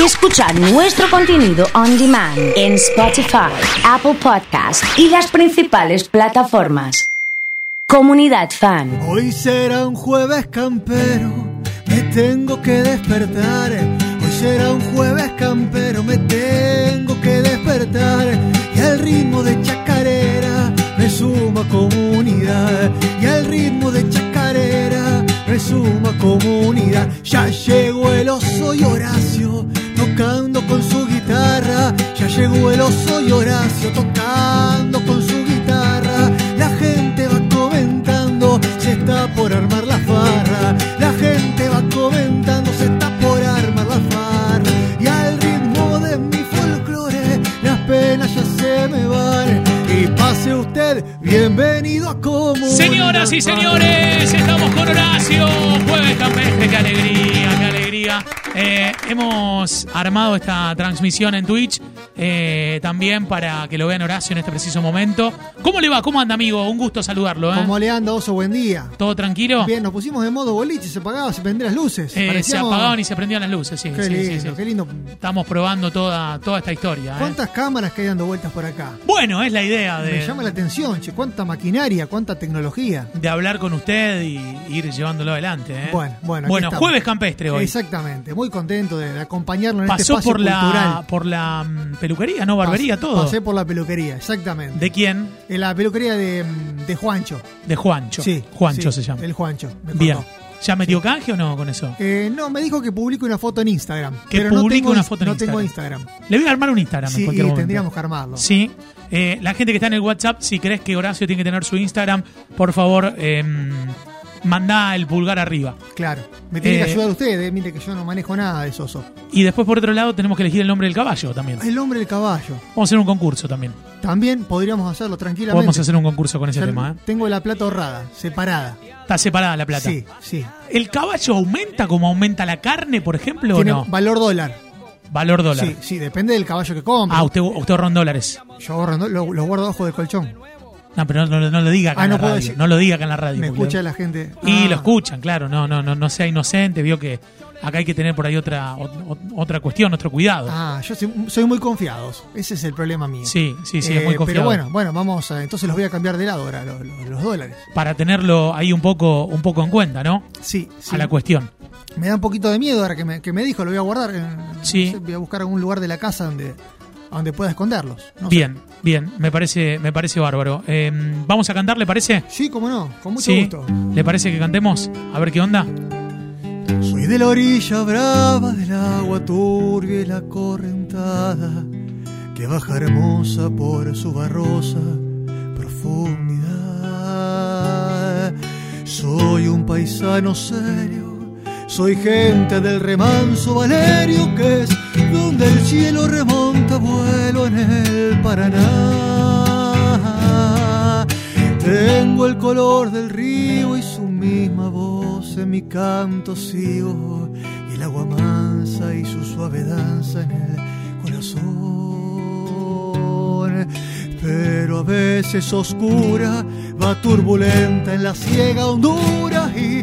y escuchar nuestro contenido on demand en Spotify, Apple Podcast y las principales plataformas. Comunidad Fan. Hoy será un jueves campero, me tengo que despertar. Hoy será un jueves campero, me tengo que despertar. Y al ritmo de chacarera me suma comunidad. Y al ritmo de chacarera me suma comunidad. Ya llegó el oso y Horacio tocando con su guitarra. Ya llegó el oso y Horacio tocando con su guitarra. La gente va comentando, se está por armar la farra. La gente va comentando, se está por armar la farra. Y al ritmo de mi folclore, las penas ya se me van. Y pase usted, bienvenido a Comunidad Señoras y señores, estamos con Horacio. Jueves campestre, qué alegría, Eh, hemos armado esta transmisión en Twitch eh, también para que lo vean Horacio en este preciso momento. ¿Cómo le va? ¿Cómo anda, amigo? Un gusto saludarlo. ¿eh? ¿Cómo le anda, Oso? Buen día. ¿Todo tranquilo? Bien, nos pusimos de modo boliche, se apagaban, se prendían las luces. Eh, se apagaban y se prendían las luces, sí. Qué sí, lindo, sí, sí. qué lindo. Estamos probando toda, toda esta historia. ¿eh? ¿Cuántas cámaras que hay dando vueltas por acá? Bueno, es la idea Me de, llama la atención, che, cuánta maquinaria, cuánta tecnología. de hablar con usted y ir llevándolo adelante. ¿eh? Bueno, bueno. Bueno, estamos. jueves campestre hoy. Exactamente, muy contento de acompañarlo en este Pasó espacio por la, cultural. por la mm, peluquería, ¿no? Barbería, Pas- todo. Pasé por la peluquería, exactamente. ¿De quién? En la peluquería de, de Juancho. De Juancho. Sí. Juancho sí, se llama. El Juancho. me Bien. ¿Ya metió canje o no con eso? Eh, no, me dijo que publique una foto en Instagram. Que pero no publique tengo, una foto en no tengo Instagram. Instagram. Le voy a armar un Instagram en Sí, cualquier y momento. tendríamos que armarlo. Sí. Eh, la gente que está en el WhatsApp, si crees que Horacio tiene que tener su Instagram, por favor, eh, manda el pulgar arriba. Claro. Me tiene Eh, que ayudar usted, eh, mire que yo no manejo nada de eso. oso. Y después, por otro lado, tenemos que elegir el nombre del caballo también. El hombre del caballo. Vamos a hacer un concurso también. También podríamos hacerlo tranquilamente. Podemos hacer un concurso con ese tema. ¿eh? Tengo la plata ahorrada, separada. Está separada la plata. Sí, sí. ¿El caballo aumenta como aumenta la carne, por ejemplo, Tiene o no? valor dólar. Valor dólar. Sí, sí, depende del caballo que compre. Ah, usted, usted ahorra en dólares. Yo ahorro, lo, lo guardo abajo del colchón. No, pero no, no- no lo diga acá Ah, en no la radio. decir. No lo diga acá en la radio. Me escucha la gente. Y Ah, lo escuchan, claro. No, no, no, no sea inocente. Vio que acá hay que tener por ahí otra, ot- ot- otra cuestión, otro cuidado. Ah, yo soy, soy muy confiado. Ese es el problema mío. Sí, sí, sí, es Eh, muy confiado. Pero bueno, bueno, vamos a, entonces los voy a cambiar de lado ahora, los, los- los dólares. Para tenerlo ahí un poco, un poco en cuenta, ¿no? Sí, sí. A la cuestión. Me da un poquito de miedo ahora que me, que me dijo, lo voy a guardar. eh, Sí. no sé, voy a buscar algún lugar de la casa donde, a donde pueda esconderlos. No sé. Bien, bien. Me parece, me parece bárbaro. Eh, Vamos a cantar, ¿le parece? Sí, cómo no, con mucho Sí. gusto. ¿Le parece que cantemos? A ver qué onda. Soy de la orilla brava del agua turbia y la correntada que baja hermosa por su barrosa profundidad. Soy un paisano serio, soy gente del remanso Valerio que es donde el cielo remonta vuelo en el Paraná. Tengo el color del río y su misma voz en mi canto sigo y el agua mansa y su suave danza en el corazón. Pero a veces oscura, va turbulenta en la ciega hondura y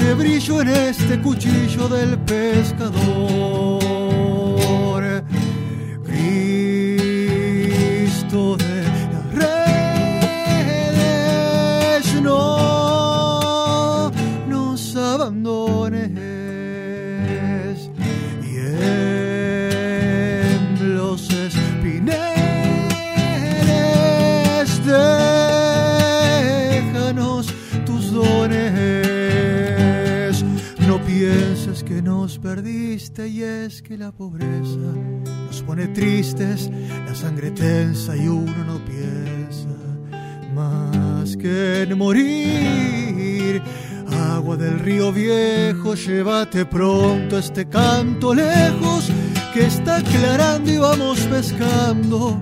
hace brillo en este cuchillo del pescador. Nos perdiste y es que la pobreza nos pone tristes, la sangre tensa y uno no piensa más que en morir. Agua del río viejo, llévate pronto este canto lejos que está aclarando y vamos pescando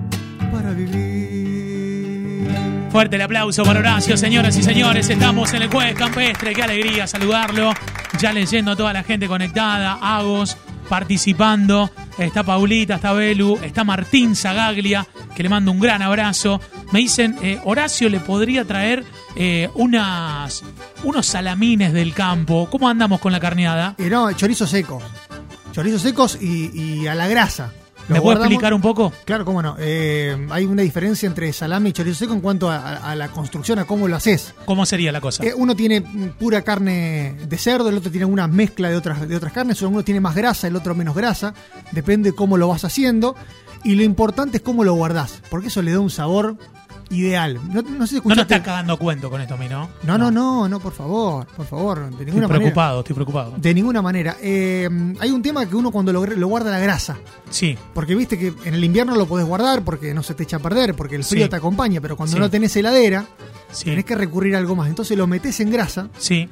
para vivir. Fuerte el aplauso para Horacio, señoras y señores. Estamos en el jueves campestre. Qué alegría saludarlo. Ya leyendo a toda la gente conectada. Agos participando. Está Paulita, está Belu, está Martín Zagaglia, que le mando un gran abrazo. Me dicen, eh, Horacio le podría traer eh, unos salamines del campo. ¿Cómo andamos con la carneada? Y no, chorizo seco. chorizos secos y a la grasa. ¿Me puede explicar un poco? Claro, cómo no. Eh, hay una diferencia entre salame y chorizo seco en cuanto a, a- a la construcción, a cómo lo haces. ¿Cómo sería la cosa? Eh, uno tiene pura carne de cerdo, el otro tiene una mezcla de otras, de otras carnes, uno tiene más grasa, el otro menos grasa, depende cómo lo vas haciendo. Y lo importante es cómo lo guardás, porque eso le da un sabor ideal. No, no sé si no nos estás cagando cuento con esto a mí, ¿no? no, no, no, no, por favor, por favor, de Estoy ninguna manera. preocupado, estoy preocupado. De ninguna manera. Eh, hay un tema que uno cuando lo, lo guarda la grasa. Sí, Porque viste que en el invierno lo podés guardar porque no se te echa a perder, porque el frío Sí. te acompaña, pero cuando Sí. no tenés heladera, sí, tenés que recurrir a algo más. Entonces lo metés en grasa sí.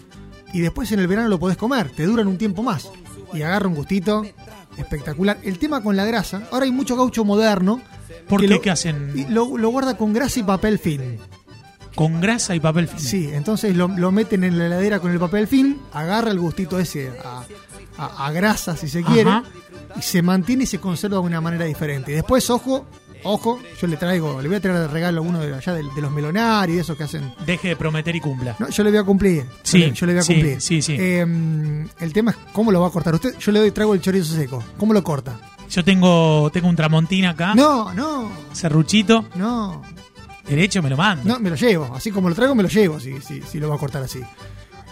y después en el verano lo podés comer, te duran un tiempo más. Y agarra un gustito espectacular. El tema con la grasa, ahora hay mucho gaucho moderno. ¿Por qué? lo- ¿Qué hacen? y lo, lo guarda con grasa y papel film. Con grasa y papel film. Sí, entonces lo, lo meten en la heladera con el papel film, agarra el gustito ese a, a- a grasa si se quiere, Ajá. y se mantiene y se conserva de una manera diferente. Y después, ojo, ojo, yo le traigo, le voy a traer de regalo a uno de allá de, de los melonari, de esos que hacen. Deje de prometer y cumpla. No, yo le voy a cumplir. Yo Sí, le- yo le voy a sí, cumplir. sí, sí. Eh, el tema es cómo lo va a cortar usted. Yo le doy, traigo el chorizo seco. ¿Cómo lo corta? Yo tengo, tengo un tramontina acá, No, no, serruchito, no. derecho me lo mando. No, me lo llevo. Así como lo traigo, me lo llevo, si, si, si lo va a cortar así.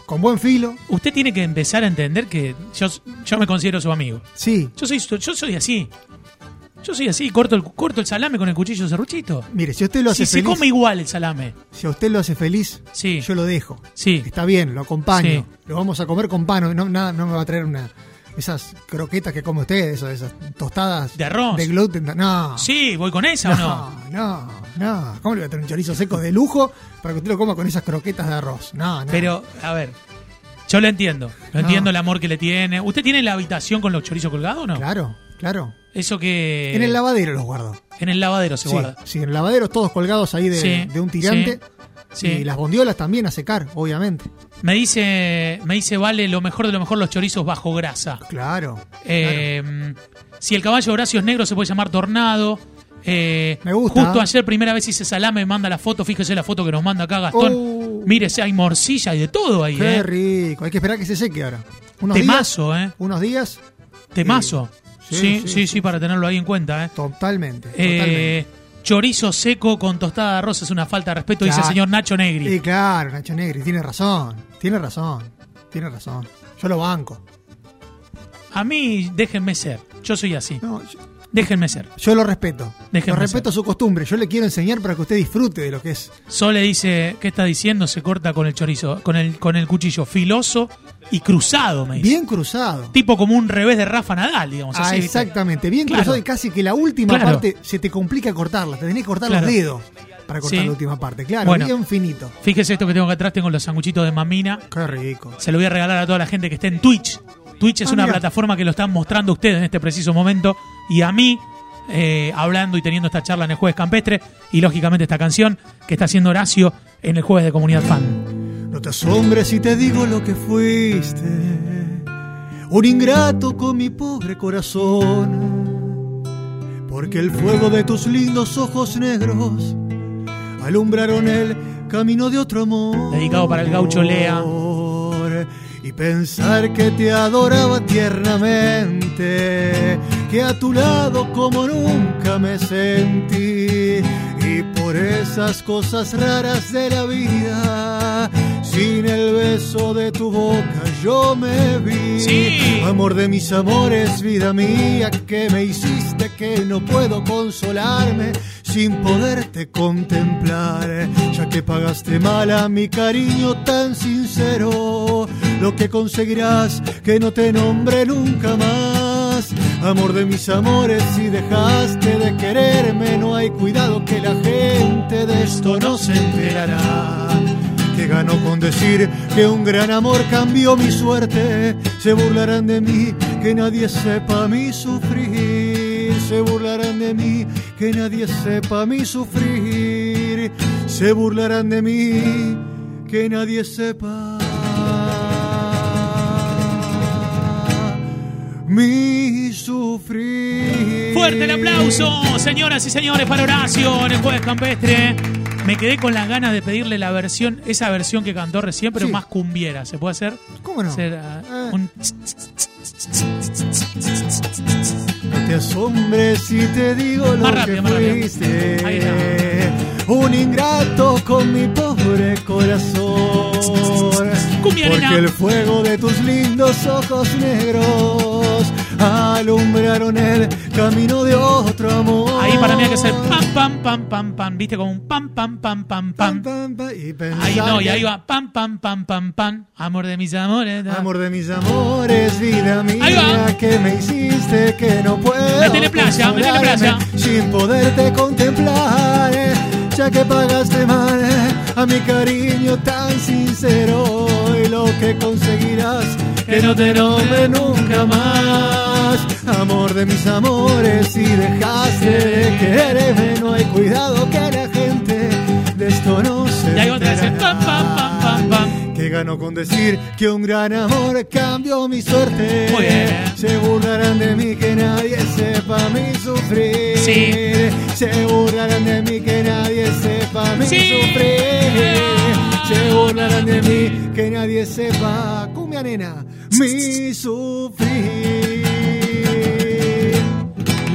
Con buen filo, Usted tiene que empezar a entender que yo, yo me considero su amigo. sí. Yo soy, yo soy así. Yo soy así, corto el, corto el salame con el cuchillo serruchito. Mire, si usted lo hace Si se come igual el salame. si a usted lo hace feliz, Sí. yo lo dejo. Sí. Está bien, lo acompaño. Sí. Lo vamos a comer con pan. No, nada, no me va a traer una esas croquetas que come usted, esas, esas tostadas De arroz. de gluten. No. Sí, voy con esa o no, no. no, no. ¿Cómo le voy a traer un chorizo seco de lujo para que usted lo coma con esas croquetas de arroz? No, no. Pero, a ver, yo lo entiendo. Lo No. entiendo el amor que le tiene. ¿Usted tiene la habitación con los chorizos colgados o no? Claro, claro. Eso que. En el lavadero los guardo. En el lavadero se sí, guarda. sí, en el lavadero todos colgados ahí de, Sí, de un tirante. sí, sí. Y las bondiolas también a secar, obviamente. Me dice, me dice, vale, lo mejor de lo mejor los chorizos bajo grasa. Claro. Eh, Si el caballo Horacio es negro, se puede llamar Tornado. Eh, Me gusta. Justo ayer, primera vez hice salame, me manda la foto. Fíjese la foto que nos manda acá Gastón. Oh. Mire, hay morcilla y de todo ahí, Qué ¿eh? rico. Hay que esperar que se seque ahora. Unos días. Temazo, ¿eh? Unos días. Temazo. Sí, Sí, sí, sí, sí, para tenerlo ahí en cuenta, ¿eh? Totalmente. Eh, totalmente. Chorizo seco con tostada de arroz es una falta de respeto, dice el señor Nacho Negri. Sí, claro, Nacho Negri. Tiene razón. Tiene razón. Tiene razón. Yo lo banco. A mí, déjenme ser. Yo soy así. No, yo, Déjenme ser. yo lo respeto. Déjeme lo respeto su costumbre. Yo le quiero enseñar para que usted disfrute de lo que es. Sole dice, ¿qué está diciendo? Se corta con el chorizo, con el, con el cuchillo filoso y cruzado, me dice. Bien cruzado. Tipo como un revés de Rafa Nadal, digamos. Ah, exactamente. Bien Claro. cruzado y casi que la última Claro. parte se te complica cortarla. Te tenés que cortar Claro. los dedos para cortar Sí. la última parte. Claro, Bueno. bien finito. Fíjese esto que tengo acá atrás, tengo los sanguchitos de mamina. Qué rico. Se lo voy a regalar a toda la gente que esté en Twitch. Twitch es Ah, una mira. plataforma que lo están mostrando ustedes en este preciso momento. Y a mí, eh, hablando y teniendo esta charla en el Jueves Campestre. Y lógicamente esta canción que está haciendo Horacio en el Jueves de Comunidad Fan. No te asombres si te digo lo que fuiste. Un ingrato con mi pobre corazón. Porque el fuego de tus lindos ojos negros alumbraron el camino de otro amor. Dedicado para el gaucho Lea. Pensar que te adoraba tiernamente, que a tu lado como nunca me sentí. Y por esas cosas raras de la vida, sin el beso de tu boca yo me vi. Sí. Amor de mis amores, vida mía, que me hiciste que no puedo consolarme sin poderte contemplar, ya que pagaste mal a mi cariño tan sincero, lo que conseguirás que no te nombre nunca más. Amor de mis amores, si dejaste de quererme, no hay cuidado que la gente de esto no se enterará. Que ganó con decir que un gran amor cambió mi suerte. Se burlarán de mí, que nadie sepa mi sufrir. Se burlarán de mí, que nadie sepa mi sufrir. Se burlarán de mí, que nadie sepa mi sufrir. Fuerte el aplauso, señoras y señores, para Horacio en el Jueves Campestre. Me quedé con las ganas de pedirle la versión, esa versión que cantó recién, pero Sí. más cumbiera. ¿Se puede hacer? ¿Cómo no? Hacer, ah, Eh. un- No te asombres si te digo lo Más que rápido, más rápido. Ahí fuiste. Un ingrato con mi pobre corazón. Cumbia, Porque el fuego de tus lindos ojos negros alumbraron el camino de otro amor. Ahí para mí hay que hacer pam, pam, pam, pam, pam. ¿Viste? Como un pam, pam, pam, pam, Pam, pam. pam, pam, y Ahí no, y ahí va pam, pam, pam, pam, pam. Amor de mis amores. da. Amor de mis amores, vida Ahí va. mía, que me hiciste que no puedo Métele playa, playa. sin poderte contemplar, eh, ya que pagaste mal eh, a mi cariño tan sincero y lo que conseguirás que no te nombre nunca más. Amor de mis amores, si dejaste de quererme, no hay cuidado que la gente de esto no se Y ahí gano con decir que un gran amor cambió mi suerte. Muy bien. Se burlarán de mí que nadie sepa mi sufrir. Sí. Se burlarán de mí que nadie sepa mi Sí. sufrir. Se burlarán de mí que nadie sepa, cumbia nena, mi sufrir.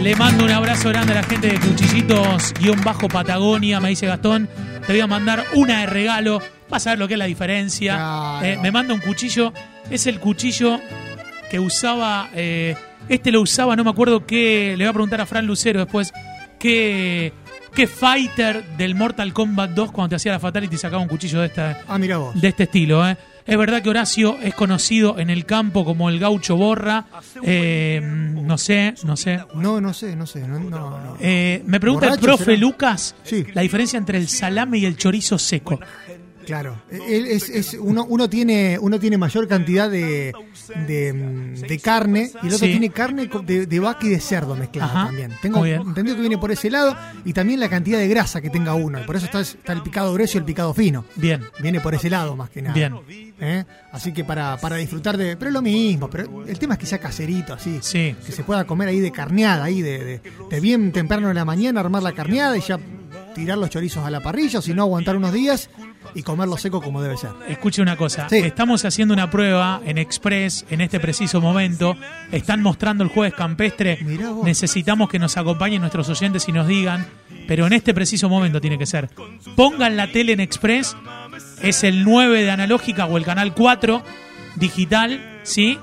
Le mando un abrazo grande a la gente de Cuchillitos guion bajo Patagonia, me dice Gastón. Te voy a mandar una de regalo. Vas a ver lo que es la diferencia. Claro. Eh, me manda un cuchillo. Es el cuchillo que usaba. eh, este lo usaba, no me acuerdo qué. Le voy a preguntar a Fran Lucero después. ¿Qué, qué fighter del Mortal Kombat 2 cuando te hacía la Fatality sacaba un cuchillo de esta, Ah, mira vos. de este estilo. ¿eh? Es verdad que Horacio es conocido en el campo como el gaucho borra. Eh, no sé, no sé. No, no sé, no sé. No, no, no. Eh, me pregunta el ¿Borracho profe será? Lucas Sí. la diferencia entre el salame y el chorizo seco. Claro, Él es, es- uno, uno, tiene, uno tiene mayor cantidad de, de, mm, de carne y el otro Sí. tiene carne de, de vaca y de cerdo mezclada Ajá, también. Tengo entendido que viene por ese lado y también la cantidad de grasa que tenga uno. Y por eso está, está el picado grueso y el picado fino. Bien, Viene por ese lado más que nada. Bien. ¿Eh? Así que para, para disfrutar de... Pero es lo mismo, pero el tema es que sea caserito, así. sí. Que se pueda comer ahí de carneada, ahí de, de, de bien temprano en la mañana, armar la carneada y ya tirar los chorizos a la parrilla, o si no, aguantar unos días y comerlo seco como debe ser. Escuche una cosa. Sí. Estamos haciendo una prueba en Express en este preciso momento. Están mostrando el jueves campestre. Necesitamos que nos acompañen nuestros oyentes y nos digan. Pero en este preciso momento tiene que ser. Pongan la tele en Express. Es el 9 de analógica o el canal 4 digital, ¿sí?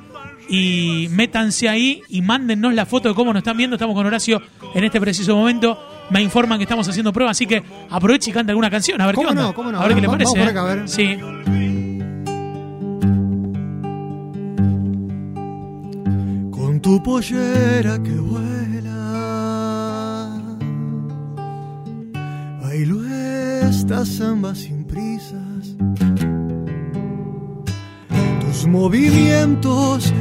Y métanse ahí y mándennos la foto de cómo nos están viendo. Estamos con Horacio en este preciso momento. Me informan que estamos haciendo prueba, así que aproveche y cante alguna canción. A ver qué ¿Cómo onda. no? ¿Cómo no? A ver qué le parece. vamos por acá, ¿eh? a ver. Sí. Con tu pollera que vuela, bailo esta samba sin prisas. Tus movimientos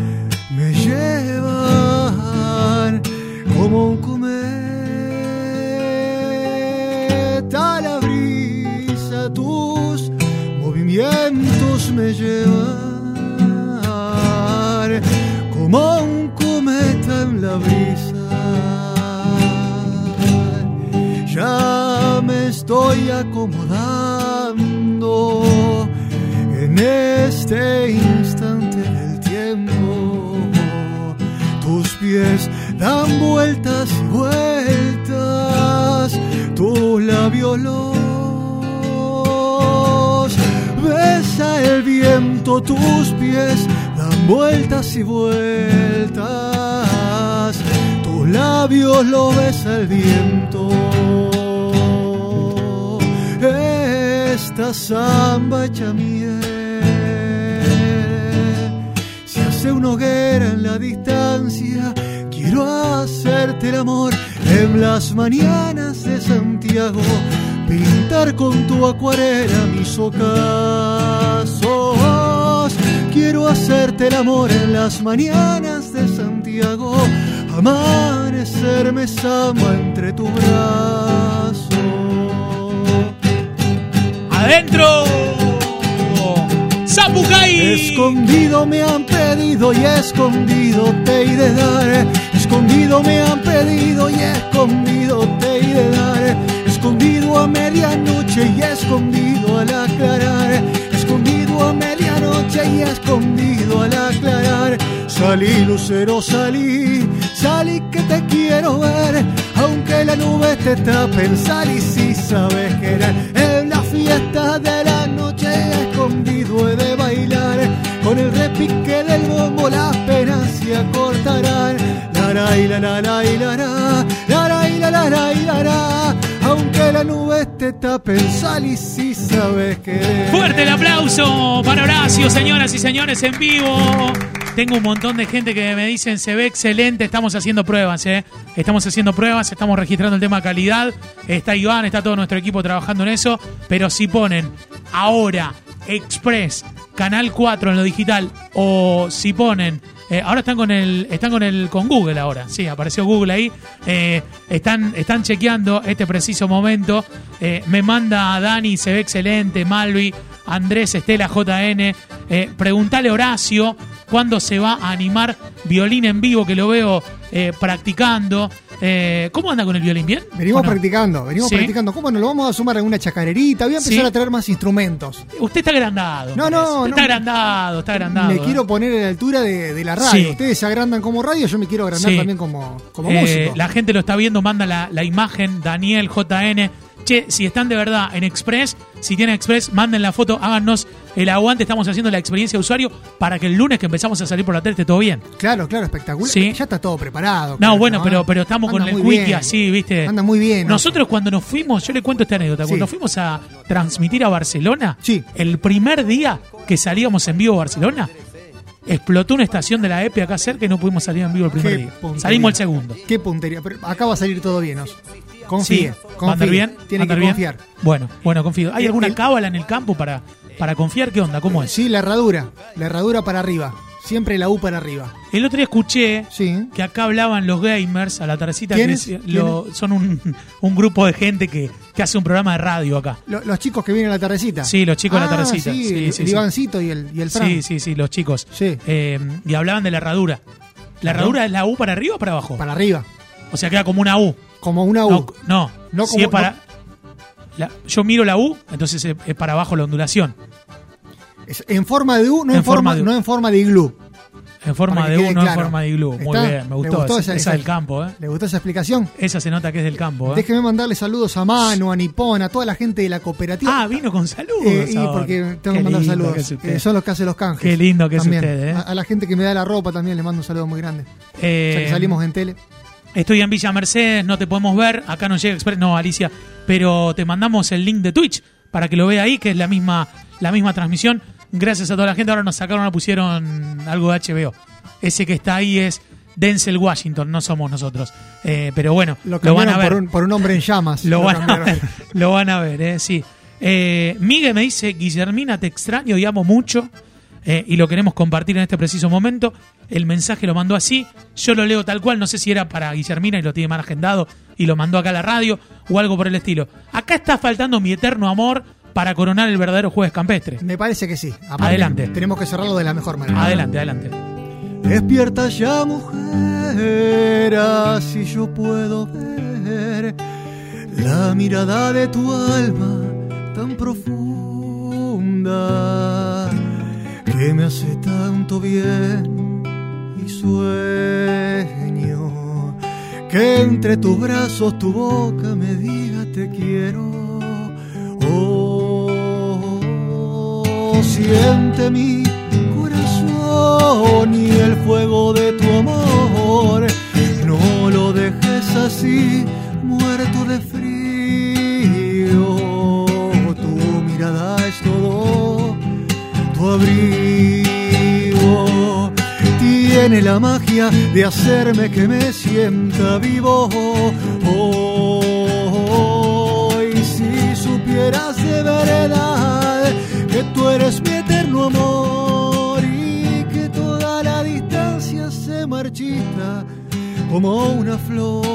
me llevan como un acomodando en este instante del tiempo. Tus pies dan vueltas y vueltas, tus labios los besa el viento, tus pies dan vueltas y vueltas, tus labios lo besa el viento. Esta samba hecha miel se hace una hoguera en la distancia. Quiero hacerte el amor en las mañanas de Santiago. Pintar con tu acuarela mis ocasos. Quiero hacerte el amor en las mañanas de Santiago. Amanecerme samba entre tu brazo. ¡Adentro! ¡Zapucay! Escondido me han pedido y escondido te de dar. Escondido me han pedido y escondido te de dar. Escondido a medianoche y escondido al aclarar. Escondido a medianoche y escondido al aclarar. Salí lucero, salí, salí que te quiero ver, aunque la nube te tapen, salí si sabes querer. En la fiesta de la noche escondido he de bailar, con el repique del bombo las penas se acortarán. La la y la la la y la la, la la y la la la y la aunque la nube te tapen, salí si sabes querer. Fuerte el aplauso para Horacio, señoras y señores, en vivo. Tengo un montón de gente que me dicen se ve excelente, estamos haciendo pruebas, ¿eh? Estamos haciendo pruebas, estamos registrando el tema calidad. Está Iván, está todo nuestro equipo trabajando en eso. Pero si ponen ahora Express, Canal 4 en lo digital, o si ponen eh, ahora están con el, están con el, con Google ahora. Sí, apareció Google ahí. Eh, están, están chequeando este preciso momento. Me manda Dani, se ve excelente. Malvi, Andrés, Estela, JN. Preguntale a Horacio cuándo se va a animar violín en vivo, que lo veo eh, practicando. Eh, ¿Cómo anda con el violín? ¿Bien? Venimos ¿O no? practicando, venimos ¿Sí? practicando. ¿Cómo nos lo vamos a sumar en una chacarerita? Voy a empezar Sí. a traer más instrumentos. Usted está agrandado. No, no, no. Está agrandado, está agrandado. me eh. quiero poner a la altura de, de la radio. Sí. Ustedes se agrandan como radio, yo me quiero agrandar también como, como músico. La gente lo está viendo, manda la, la imagen, Daniel, JN. Che, si están de verdad en Express, si tienen Express, manden la foto, háganos el aguante. Estamos haciendo la experiencia de usuario para que el lunes que empezamos a salir por la tele esté todo bien. Claro, claro, espectacular. Sí. Ya está todo preparado. No, claro, bueno, ¿no? pero, pero estamos con el wiki bien. así, ¿viste? Anda muy bien. Nosotros cuando nos fuimos, yo le cuento esta anécdota, Sí. cuando fuimos a transmitir a Barcelona, Sí. el primer día que salíamos en vivo a Barcelona, explotó una estación de la EPE acá cerca y no pudimos salir en vivo el primer Qué día. puntería. Salimos el segundo. Qué puntería. Pero acá va a salir todo bien, Oso. Confíe. Sí, ¿va a confíe. andar bien? ¿Va a Tiene andar que bien? confiar. Bueno, bueno, confío. ¿Hay El- alguna el- cábala en el campo para, para confiar? ¿Qué onda? ¿Cómo es? Sí, la herradura. La herradura para arriba. Siempre la U para arriba. El otro día escuché Sí. que acá hablaban los gamers a la tardecita. que son un, un grupo de gente que, que hace un programa de radio acá. Lo- los chicos que vienen a la tardecita. Sí, los chicos de la Ah, tardecita. Sí, Sí, el, sí, el. Ivancito y el, y el Fran. Sí, sí, sí, los chicos. Sí. Eh, y hablaban de la herradura. ¿La herradura es la U para arriba o para abajo? Para arriba. O sea, queda como una U. Como una U. No, no. No si como- es para. la- yo miro la U, entonces es, es para abajo la ondulación. Es en forma de U, no En en, forma, forma de U. no en forma de iglú. En forma de U, no en forma de iglú. Muy ¿Está? bien, me ¿Le gustó. gustó esa, esa- del campo, ¿eh? ¿Le gustó esa explicación? Esa se nota que es del campo, ¿eh? Déjeme mandarle saludos a Manu, a Nipón, a toda la gente de la cooperativa. Ah, vino con saludos. Eh, y porque tengo Qué que mandar saludos. que es. Eh, son los que hacen los canjes. Qué lindo que es También. usted, ¿eh? A, a la gente que me da la ropa también le mando un saludo muy grande. Eh, ya que salimos en tele. Estoy en Villa Mercedes, no te podemos ver. Acá no llega Express, no, Alicia. Pero te mandamos el link de Twitch para que lo vea ahí, que es la misma, la misma transmisión. Gracias a toda la gente. Ahora nos sacaron, nos pusieron algo de HBO. Ese que está ahí es Denzel Washington, no somos nosotros. Eh, pero bueno, Lo lo, van a ver. por un, por un hombre en llamas. Lo van a ver, lo van a ver, eh, sí. Eh, Miguel me dice, Guillermina, te extraño y amo mucho. Eh, y lo queremos compartir en este preciso momento. El mensaje lo mandó así. Yo lo leo tal cual. No sé si era para Guillermina y lo tiene mal agendado y lo mandó acá a la radio o algo por el estilo. Acá está faltando mi eterno amor para coronar el verdadero jueves campestre. Me parece que sí. Aparte, Adelante. Tenemos que cerrarlo de la mejor manera. Adelante, adelante. Despierta ya, mujer, así yo puedo ver la mirada de tu alma tan profunda que me hace tanto bien y sueño que entre tus brazos tu boca me diga te quiero. Oh, siente mi corazón y el fuego de tu amor. No lo dejes así, muerto de frío. Tu mirada es todo, tu abrigo. Tiene la magia de hacerme que me sienta vivo. Hoy, si supieras de verdad que tú eres mi eterno amor y que toda la distancia se marchita como una flor.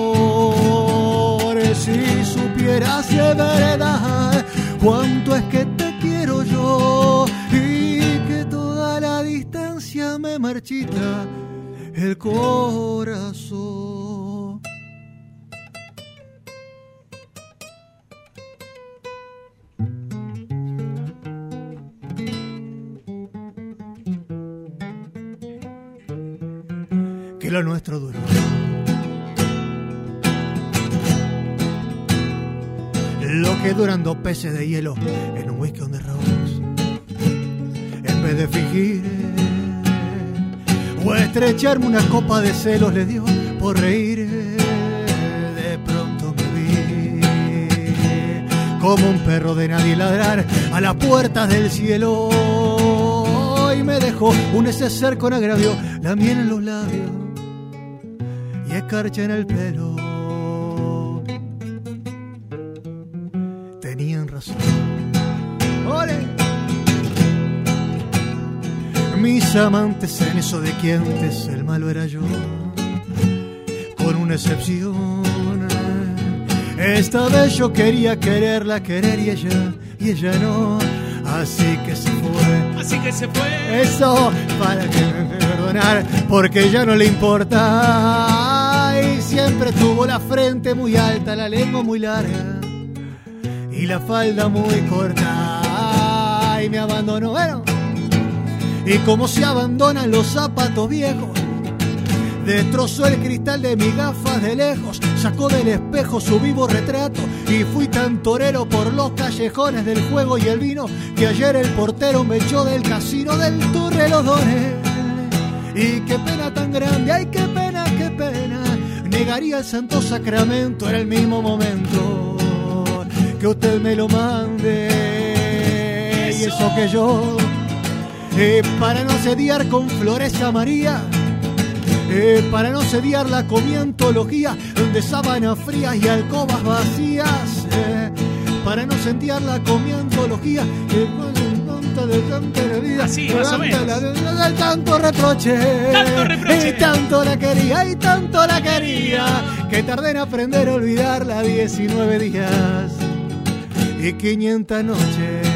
Si supieras de verdad cuánto es que te quiero yo distancia me marchita el corazón. lo nuestro duró. Lo que duran dos peces de hielo en un whisky on the rocks. En vez de fingir o estrecharme una copa de celos le dio por reír. De pronto me vi como un perro de nadie ladrar a las puertas del cielo y me dejó un neceser con agravio, la miel en los labios y escarcha en el pelo. Mis amantes en eso de que antes el malo era yo, con una excepción. Esta vez yo quería quererla, querer y ella, y ella no. Así que se fue. Así que se fue. Eso para que me perdonar, porque ya no le importa. Y siempre tuvo la frente muy alta, la lengua muy larga y la falda muy corta. Y me abandonó, bueno. Y como se abandonan los zapatos viejos, destrozó el cristal de mis gafas de lejos, sacó del espejo su vivo retrato y fui tan torero por los callejones del juego y el vino que ayer el portero me echó del casino del Torre los dones. Y qué pena tan grande, ay qué pena, qué pena, negaría el santo sacramento en el mismo momento que usted me lo mande. Y eso que yo, eh, para no sediar con flores a María, eh, para no sediarla con mi antología de sábanas frías y alcobas vacías, eh, para no mi antología que de tanta vida, Así, más o menos. de tanto reproche, Tanto reproche. y tanto la quería, y tanto la quería, que tardé en aprender a olvidarla 19 días y 500 noches.